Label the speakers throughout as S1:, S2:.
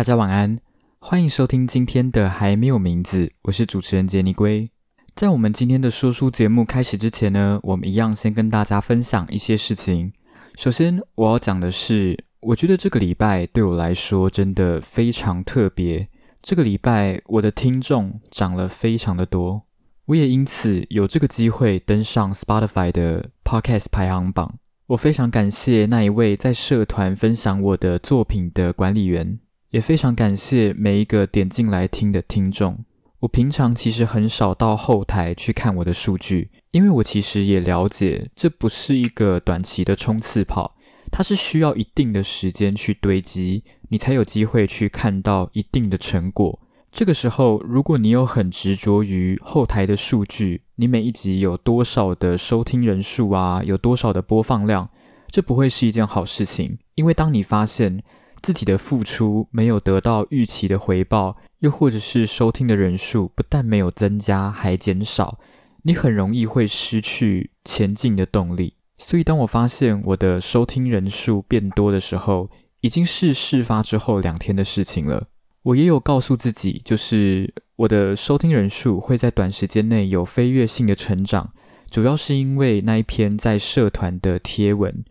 S1: 大家晚安，欢迎收听今天的还没有名字，我是主持人杰尼龟。在我们今天的说书节目开始之前呢，我们一样先跟大家分享一些事情。首先，我要讲的是，我觉得这个礼拜对我来说真的非常特别。这个礼拜我的听众涨了非常的多，我也因此有这个机会登上 Spotify 的 Podcast 排行榜。我非常感谢那一位在社团分享我的作品的管理员，也非常感谢每一个点进来听的听众。我平常其实很少到后台去看我的数据，因为我其实也了解，这不是一个短期的冲刺跑，它是需要一定的时间去堆积，你才有机会去看到一定的成果。这个时候，如果你有很执着于后台的数据，你每一集有多少的收听人数啊，有多少的播放量，这不会是一件好事情，因为当你发现自己的付出没有得到预期的回报。又或者是收听的人数不但没有增加，还减少，你很容易会失去前进的动力。所以，当我发现我的收听人数变多的时候，已经是事发之后两天的事情了。我也有告诉自己，就是我的收听人数会在短时间内有飞跃性的成长，主要是因为那一篇在社团的贴文。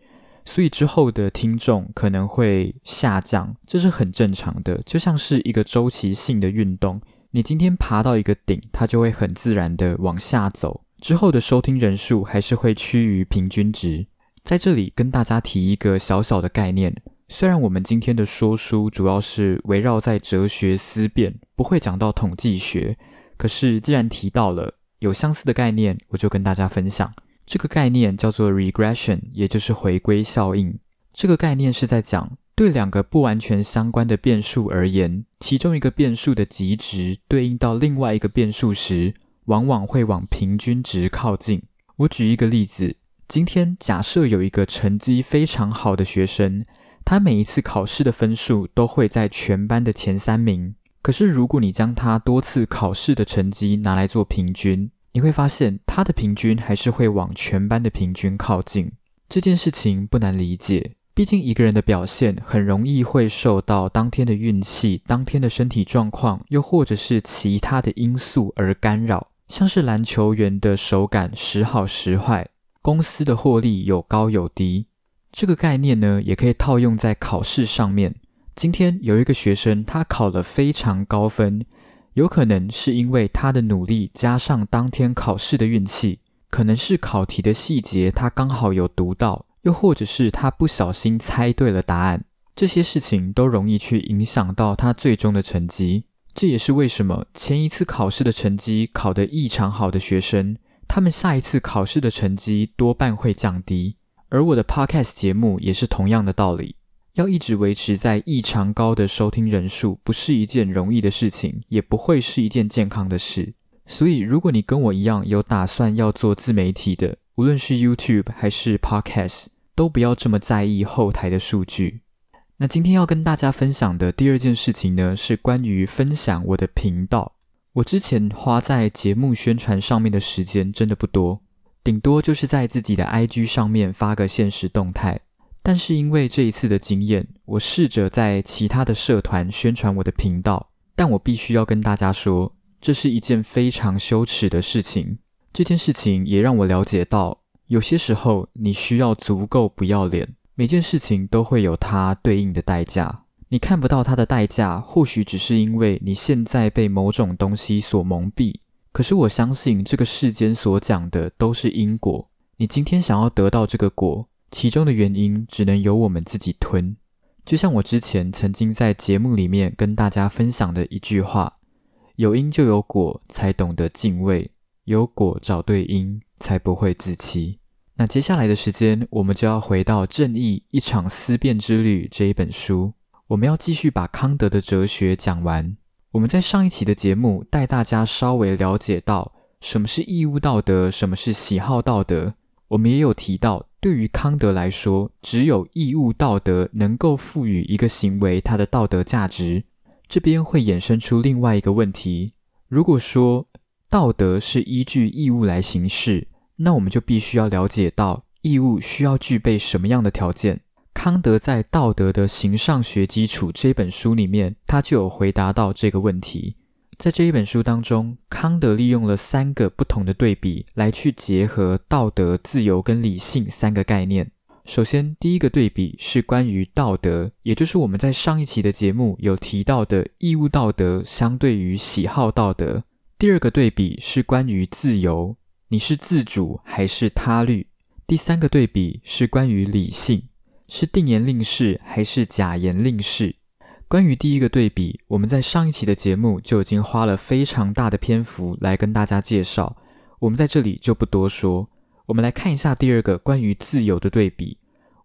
S1: 所以之后的听众可能会下降，这是很正常的，就像是一个周期性的运动。你今天爬到一个顶，它就会很自然的往下走，之后的收听人数还是会趋于平均值。在这里跟大家提一个小小的概念，虽然我们今天的说书主要是围绕在哲学思辨，不会讲到统计学，可是既然提到了有相似的概念，我就跟大家分享。这个概念叫做 regression，也就是回归效应。这个概念是在讲，对两个不完全相关的变数而言，其中一个变数的极值对应到另外一个变数时，往往会往平均值靠近。我举一个例子，今天假设有一个成绩非常好的学生，他每一次考试的分数都会在全班的前三名。可是如果你将他多次考试的成绩拿来做平均，你会发现，他的平均还是会往全班的平均靠近。这件事情不难理解，毕竟一个人的表现很容易会受到当天的运气、当天的身体状况，又或者是其他的因素而干扰。像是篮球员的手感时好时坏，公司的获利有高有低。这个概念呢，也可以套用在考试上面。今天有一个学生，他考了非常高分。有可能是因为他的努力加上当天考试的运气，可能是考题的细节他刚好有读到，又或者是他不小心猜对了答案，这些事情都容易去影响到他最终的成绩。这也是为什么前一次考试的成绩考得异常好的学生，他们下一次考试的成绩多半会降低。而我的 podcast 节目也是同样的道理。要一直维持在异常高的收听人数，不是一件容易的事情，也不会是一件健康的事。所以，如果你跟我一样有打算要做自媒体的，无论是 YouTube 还是 Podcast，都不要这么在意后台的数据。那今天要跟大家分享的第二件事情呢，是关于分享我的频道。我之前花在节目宣传上面的时间真的不多，顶多就是在自己的 IG 上面发个现实动态。但是因为这一次的经验，我试着在其他的社团宣传我的频道，但我必须要跟大家说，这是一件非常羞耻的事情。这件事情也让我了解到，有些时候你需要足够不要脸，每件事情都会有它对应的代价。你看不到它的代价，或许只是因为你现在被某种东西所蒙蔽。可是我相信，这个世间所讲的都是因果。你今天想要得到这个果。其中的原因只能由我们自己吞，就像我之前曾经在节目里面跟大家分享的一句话：“有因就有果，才懂得敬畏；有果找对因，才不会自欺。”那接下来的时间，我们就要回到《正义：一场思辨之旅》这一本书，我们要继续把康德的哲学讲完。我们在上一期的节目带大家稍微了解到什么是义务道德，什么是喜好道德。我们也有提到。对于康德来说，只有义务道德能够赋予一个行为它的道德价值。这边会衍生出另外一个问题：如果说道德是依据义务来行事，那我们就必须要了解到义务需要具备什么样的条件。康德在《道德的形上学基础》这本书里面，他就有回答到这个问题。在这一本书当中，康德利用了三个不同的对比来去结合道德、自由跟理性三个概念。首先，第一个对比是关于道德，也就是我们在上一期的节目有提到的义务道德相对于喜好道德。第二个对比是关于自由，你是自主还是他律？第三个对比是关于理性，是定言令式还是假言令式？关于第一个对比，我们在上一期的节目就已经花了非常大的篇幅来跟大家介绍，我们在这里就不多说。我们来看一下第二个关于自由的对比。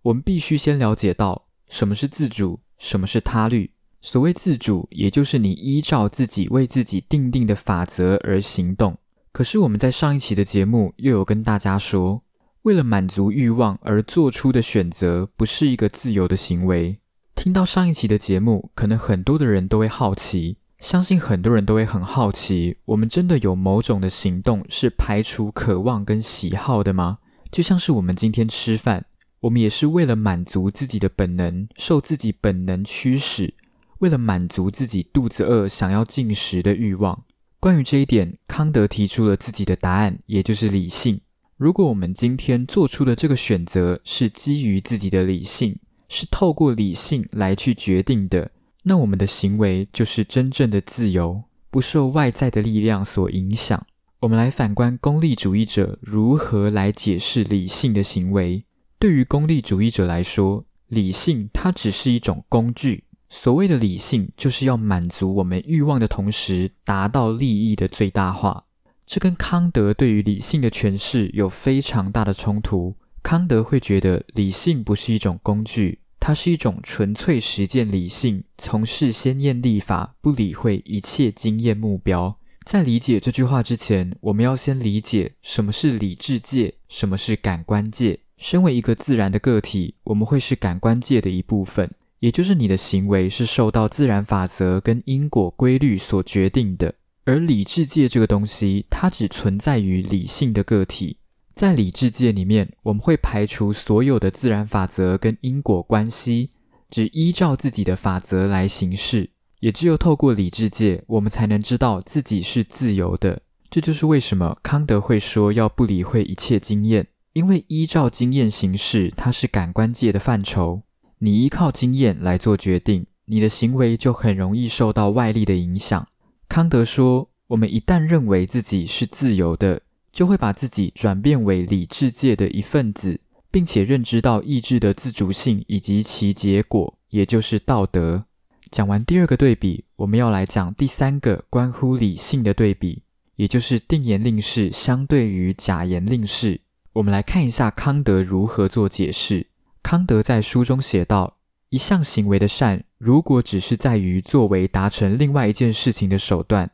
S1: 我们必须先了解到什么是自主，什么是他律。所谓自主，也就是你依照自己为自己定定的法则而行动。可是我们在上一期的节目又有跟大家说，为了满足欲望而做出的选择，不是一个自由的行为。听到上一期的节目，可能很多的人都会好奇，相信很多人都会很好奇，我们真的有某种的行动是排除渴望跟喜好的吗？就像是我们今天吃饭，我们也是为了满足自己的本能，受自己本能驱使，为了满足自己肚子饿想要进食的欲望。关于这一点，康德提出了自己的答案，也就是理性。如果我们今天做出的这个选择是基于自己的理性。是透过理性来去决定的，那我们的行为就是真正的自由，不受外在的力量所影响。我们来反观功利主义者如何来解释理性的行为。对于功利主义者来说，理性它只是一种工具。所谓的理性，就是要满足我们欲望的同时，达到利益的最大化。这跟康德对于理性的诠释有非常大的冲突。康德会觉得理性不是一种工具，它是一种纯粹实践理性，从事先验立法，不理会一切经验目标。在理解这句话之前，我们要先理解什么是理智界，什么是感官界。身为一个自然的个体，我们会是感官界的一部分，也就是你的行为是受到自然法则跟因果规律所决定的。而理智界这个东西，它只存在于理性的个体。在理智界里面，我们会排除所有的自然法则跟因果关系，只依照自己的法则来行事。也只有透过理智界，我们才能知道自己是自由的。这就是为什么康德会说要不理会一切经验，因为依照经验行事，它是感官界的范畴。你依靠经验来做决定，你的行为就很容易受到外力的影响。康德说，我们一旦认为自己是自由的。就会把自己转变为理智界的一份子，并且认知到意志的自主性以及其结果，也就是道德。讲完第二个对比，我们要来讲第三个关乎理性的对比，也就是定言令式相对于假言令式。我们来看一下康德如何做解释。康德在书中写道：一项行为的善，如果只是在于作为达成另外一件事情的手段，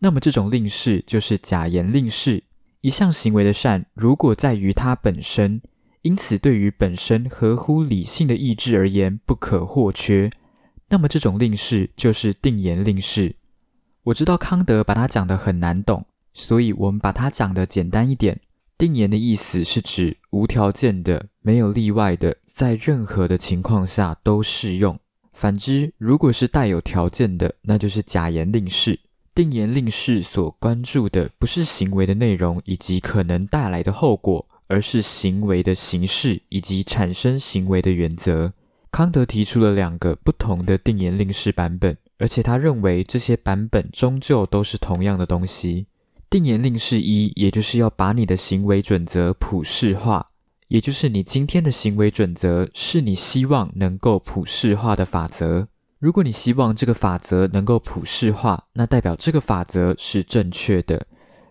S1: 那么这种令式就是假言令式。一项行为的善，如果在于它本身，因此对于本身合乎理性的意志而言不可或缺，那么这种令式就是定言令式。我知道康德把它讲得很难懂，所以我们把它讲得简单一点。定言的意思是指无条件的、没有例外的，在任何的情况下都适用。反之，如果是带有条件的，那就是假言令式。定言令式所关注的不是行为的内容以及可能带来的后果，而是行为的形式以及产生行为的原则。康德提出了两个不同的定言令式版本，而且他认为这些版本终究都是同样的东西。定言令式一，也就是要把你的行为准则普世化，也就是你今天的行为准则是你希望能够普世化的法则。如果你希望这个法则能够普世化，那代表这个法则是正确的；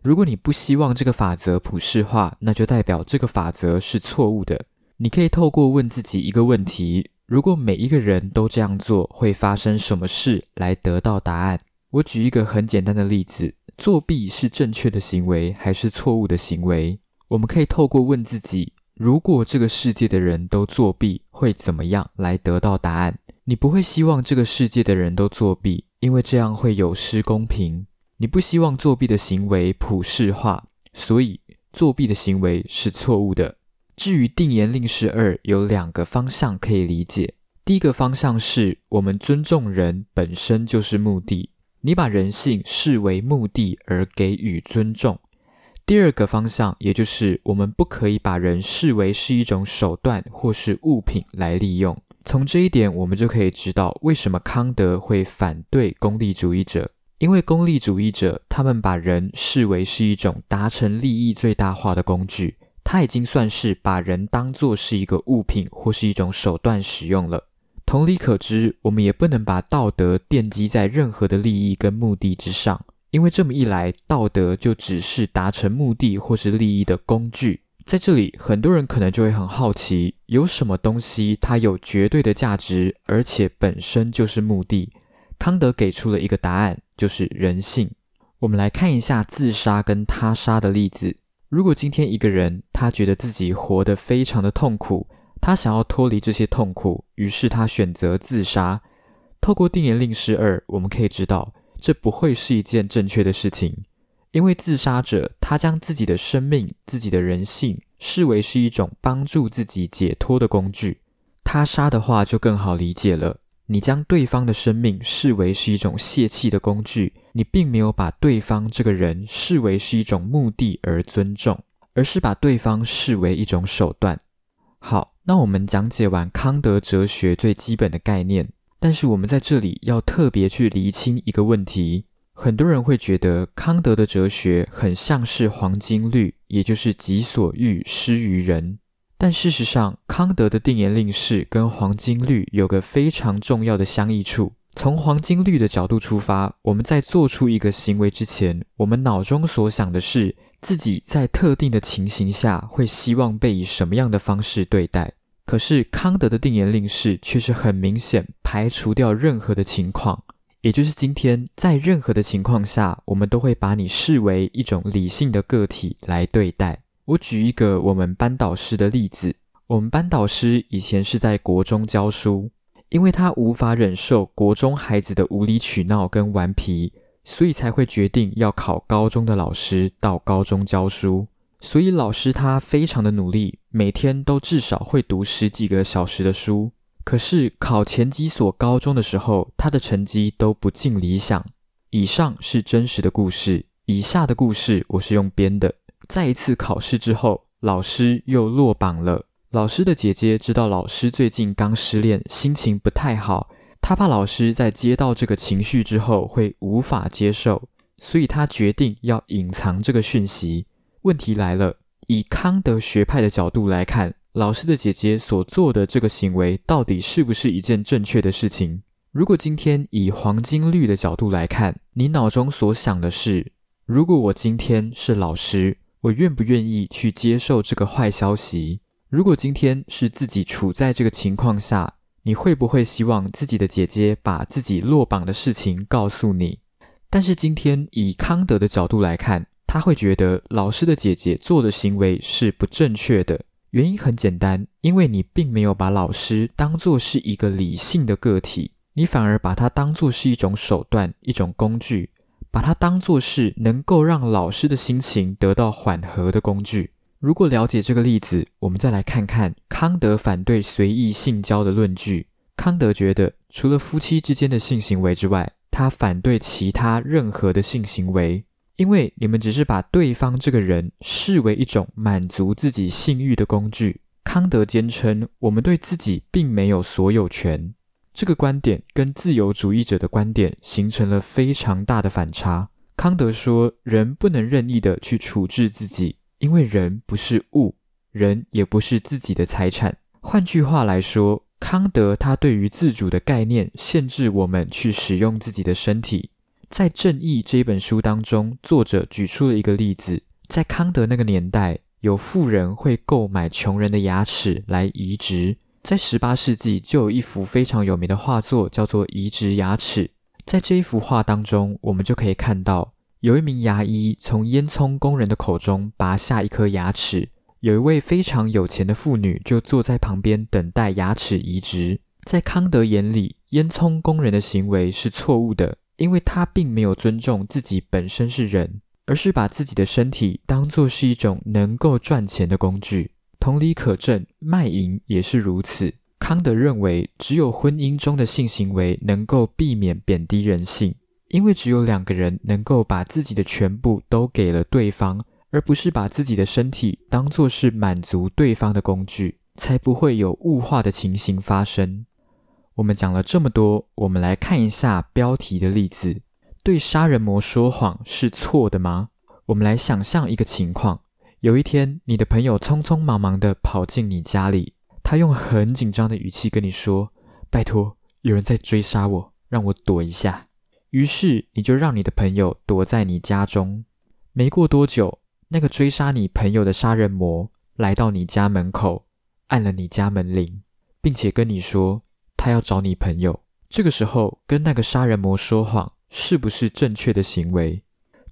S1: 如果你不希望这个法则普世化，那就代表这个法则是错误的。你可以透过问自己一个问题：如果每一个人都这样做，会发生什么事？来得到答案。我举一个很简单的例子：作弊是正确的行为还是错误的行为？我们可以透过问自己：如果这个世界的人都作弊，会怎么样？来得到答案。你不会希望这个世界的人都作弊，因为这样会有失公平。你不希望作弊的行为普世化，所以作弊的行为是错误的。至于定言令式二，有两个方向可以理解。第一个方向是我们尊重人本身就是目的，你把人性视为目的而给予尊重。第二个方向，也就是我们不可以把人视为是一种手段或是物品来利用。从这一点，我们就可以知道为什么康德会反对功利主义者。因为功利主义者，他们把人视为是一种达成利益最大化的工具，他已经算是把人当作是一个物品或是一种手段使用了。同理可知，我们也不能把道德奠基在任何的利益跟目的之上。因为这么一来，道德就只是达成目的或是利益的工具。在这里，很多人可能就会很好奇，有什么东西它有绝对的价值，而且本身就是目的？康德给出了一个答案，就是人性。我们来看一下自杀跟他杀的例子。如果今天一个人他觉得自己活得非常的痛苦，他想要脱离这些痛苦，于是他选择自杀。透过定言令式二，我们可以知道。这不会是一件正确的事情，因为自杀者他将自己的生命、自己的人性视为是一种帮助自己解脱的工具。他杀的话就更好理解了，你将对方的生命视为是一种泄气的工具，你并没有把对方这个人视为是一种目的而尊重，而是把对方视为一种手段。好，那我们讲解完康德哲学最基本的概念。但是我们在这里要特别去厘清一个问题：很多人会觉得康德的哲学很像是黄金律，也就是己所欲施于人。但事实上，康德的定言令式跟黄金律有个非常重要的相异处。从黄金律的角度出发，我们在做出一个行为之前，我们脑中所想的是自己在特定的情形下会希望被以什么样的方式对待。可是康德的定言令式却是很明显排除掉任何的情况，也就是今天在任何的情况下，我们都会把你视为一种理性的个体来对待。我举一个我们班导师的例子，我们班导师以前是在国中教书，因为他无法忍受国中孩子的无理取闹跟顽皮，所以才会决定要考高中的老师到高中教书。所以老师他非常的努力，每天都至少会读十几个小时的书。可是考前几所高中的时候，他的成绩都不尽理想。以上是真实的故事，以下的故事我是用编的。在一次考试之后，老师又落榜了。老师的姐姐知道老师最近刚失恋，心情不太好，她怕老师在接到这个情绪之后会无法接受，所以她决定要隐藏这个讯息。问题来了，以康德学派的角度来看，老师的姐姐所做的这个行为到底是不是一件正确的事情？如果今天以黄金律的角度来看，你脑中所想的是：如果我今天是老师，我愿不愿意去接受这个坏消息？如果今天是自己处在这个情况下，你会不会希望自己的姐姐把自己落榜的事情告诉你？但是今天以康德的角度来看。他会觉得老师的姐姐做的行为是不正确的，原因很简单，因为你并没有把老师当作是一个理性的个体，你反而把它当作是一种手段、一种工具，把它当作是能够让老师的心情得到缓和的工具。如果了解这个例子，我们再来看看康德反对随意性交的论据。康德觉得，除了夫妻之间的性行为之外，他反对其他任何的性行为。因为你们只是把对方这个人视为一种满足自己性欲的工具。康德坚称，我们对自己并没有所有权。这个观点跟自由主义者的观点形成了非常大的反差。康德说，人不能任意的去处置自己，因为人不是物，人也不是自己的财产。换句话来说，康德他对于自主的概念限制我们去使用自己的身体。在《正义》这本书当中，作者举出了一个例子：在康德那个年代，有富人会购买穷人的牙齿来移植。在十八世纪，就有一幅非常有名的画作，叫做《移植牙齿》。在这一幅画当中，我们就可以看到，有一名牙医从烟囱工人的口中拔下一颗牙齿，有一位非常有钱的妇女就坐在旁边等待牙齿移植。在康德眼里，烟囱工人的行为是错误的。因为他并没有尊重自己本身是人，而是把自己的身体当作是一种能够赚钱的工具。同理可证，卖淫也是如此。康德认为，只有婚姻中的性行为能够避免贬低人性，因为只有两个人能够把自己的全部都给了对方，而不是把自己的身体当作是满足对方的工具，才不会有物化的情形发生。我们讲了这么多，我们来看一下标题的例子：对杀人魔说谎是错的吗？我们来想象一个情况：有一天，你的朋友匆匆忙忙地跑进你家里，他用很紧张的语气跟你说：“拜托，有人在追杀我，让我躲一下。”于是你就让你的朋友躲在你家中。没过多久，那个追杀你朋友的杀人魔来到你家门口，按了你家门铃，并且跟你说。他要找你朋友，这个时候跟那个杀人魔说谎是不是正确的行为？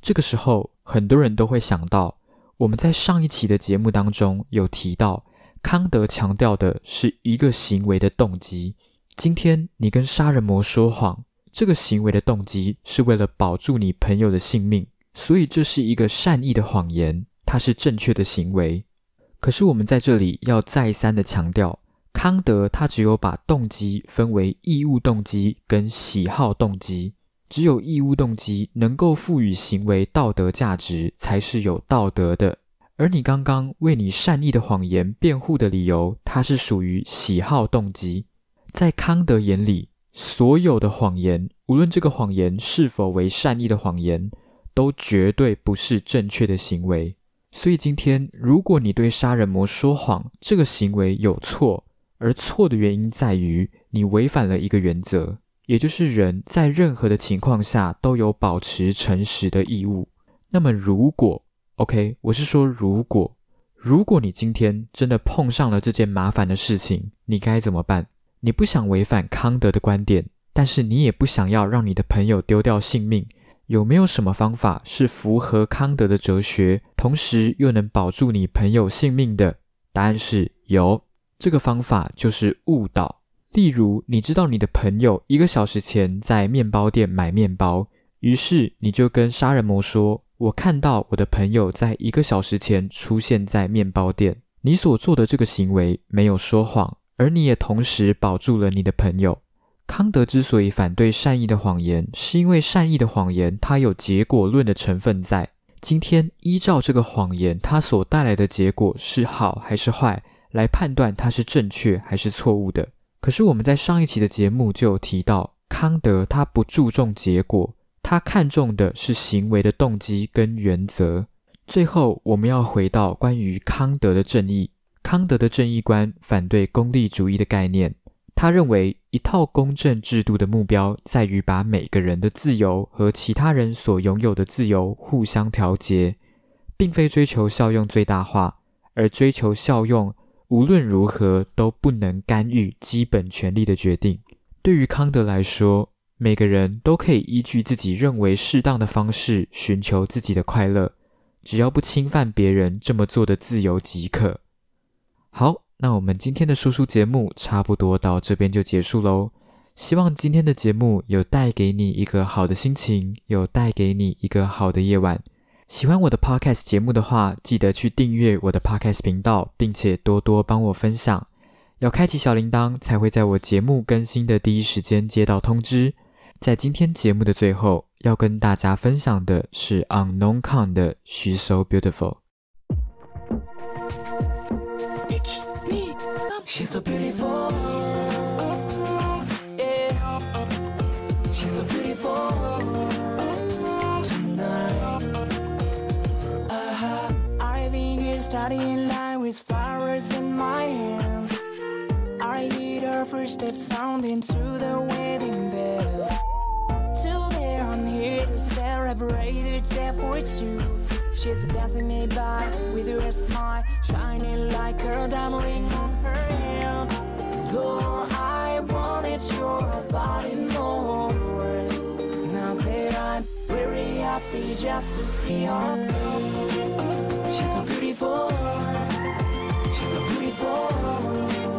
S1: 这个时候很多人都会想到，我们在上一期的节目当中有提到，康德强调的是一个行为的动机。今天你跟杀人魔说谎，这个行为的动机是为了保住你朋友的性命，所以这是一个善意的谎言，它是正确的行为。可是我们在这里要再三的强调。康德他只有把动机分为义务动机跟喜好动机，只有义务动机能够赋予行为道德价值，才是有道德的。而你刚刚为你善意的谎言辩护的理由，它是属于喜好动机。在康德眼里，所有的谎言，无论这个谎言是否为善意的谎言，都绝对不是正确的行为。所以今天，如果你对杀人魔说谎，这个行为有错。而错的原因在于，你违反了一个原则，也就是人在任何的情况下都有保持诚实的义务。那么，如果 OK，我是说，如果如果你今天真的碰上了这件麻烦的事情，你该怎么办？你不想违反康德的观点，但是你也不想要让你的朋友丢掉性命，有没有什么方法是符合康德的哲学，同时又能保住你朋友性命的？答案是有。这个方法就是误导。例如，你知道你的朋友一个小时前在面包店买面包，于是你就跟杀人魔说：“我看到我的朋友在一个小时前出现在面包店。”你所做的这个行为没有说谎，而你也同时保住了你的朋友。康德之所以反对善意的谎言，是因为善意的谎言它有结果论的成分在。今天依照这个谎言，它所带来的结果是好还是坏？来判断它是正确还是错误的。可是我们在上一期的节目就有提到，康德他不注重结果，他看重的是行为的动机跟原则。最后，我们要回到关于康德的正义。康德的正义观反对功利主义的概念，他认为一套公正制度的目标在于把每个人的自由和其他人所拥有的自由互相调节，并非追求效用最大化，而追求效用。无论如何都不能干预基本权利的决定。对于康德来说，每个人都可以依据自己认为适当的方式寻求自己的快乐，只要不侵犯别人这么做的自由即可。好，那我们今天的说书节目差不多到这边就结束喽。希望今天的节目有带给你一个好的心情，有带给你一个好的夜晚。喜欢我的 podcast 节目的话，记得去订阅我的 podcast 频道，并且多多帮我分享。要开启小铃铛，才会在我节目更新的第一时间接到通知。在今天节目的最后，要跟大家分享的是 Unknown Con 的 She's So Beautiful。studying hear step sounding through the wedding bell. Today I'm here to celebrate the day for two. She's passing me by with her smile, shining like a diamond ring on her hand. Though I wanted your body more, now that I'm very happy just to see her face. She's so beautiful. She's so beautiful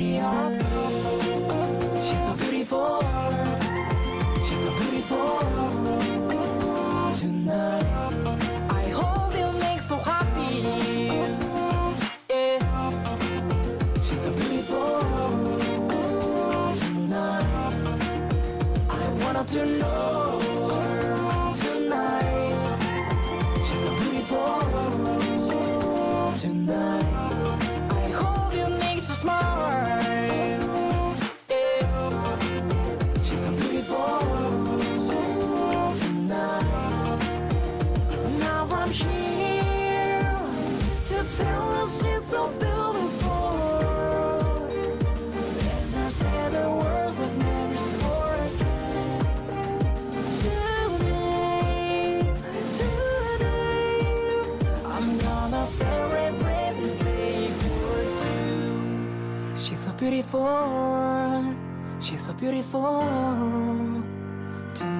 S2: see our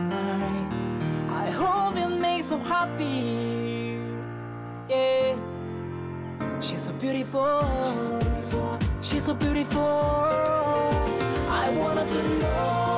S2: tonight. I hope it makes her happy. Yeah, she's so beautiful. She's so beautiful. She's so beautiful. I want her to know.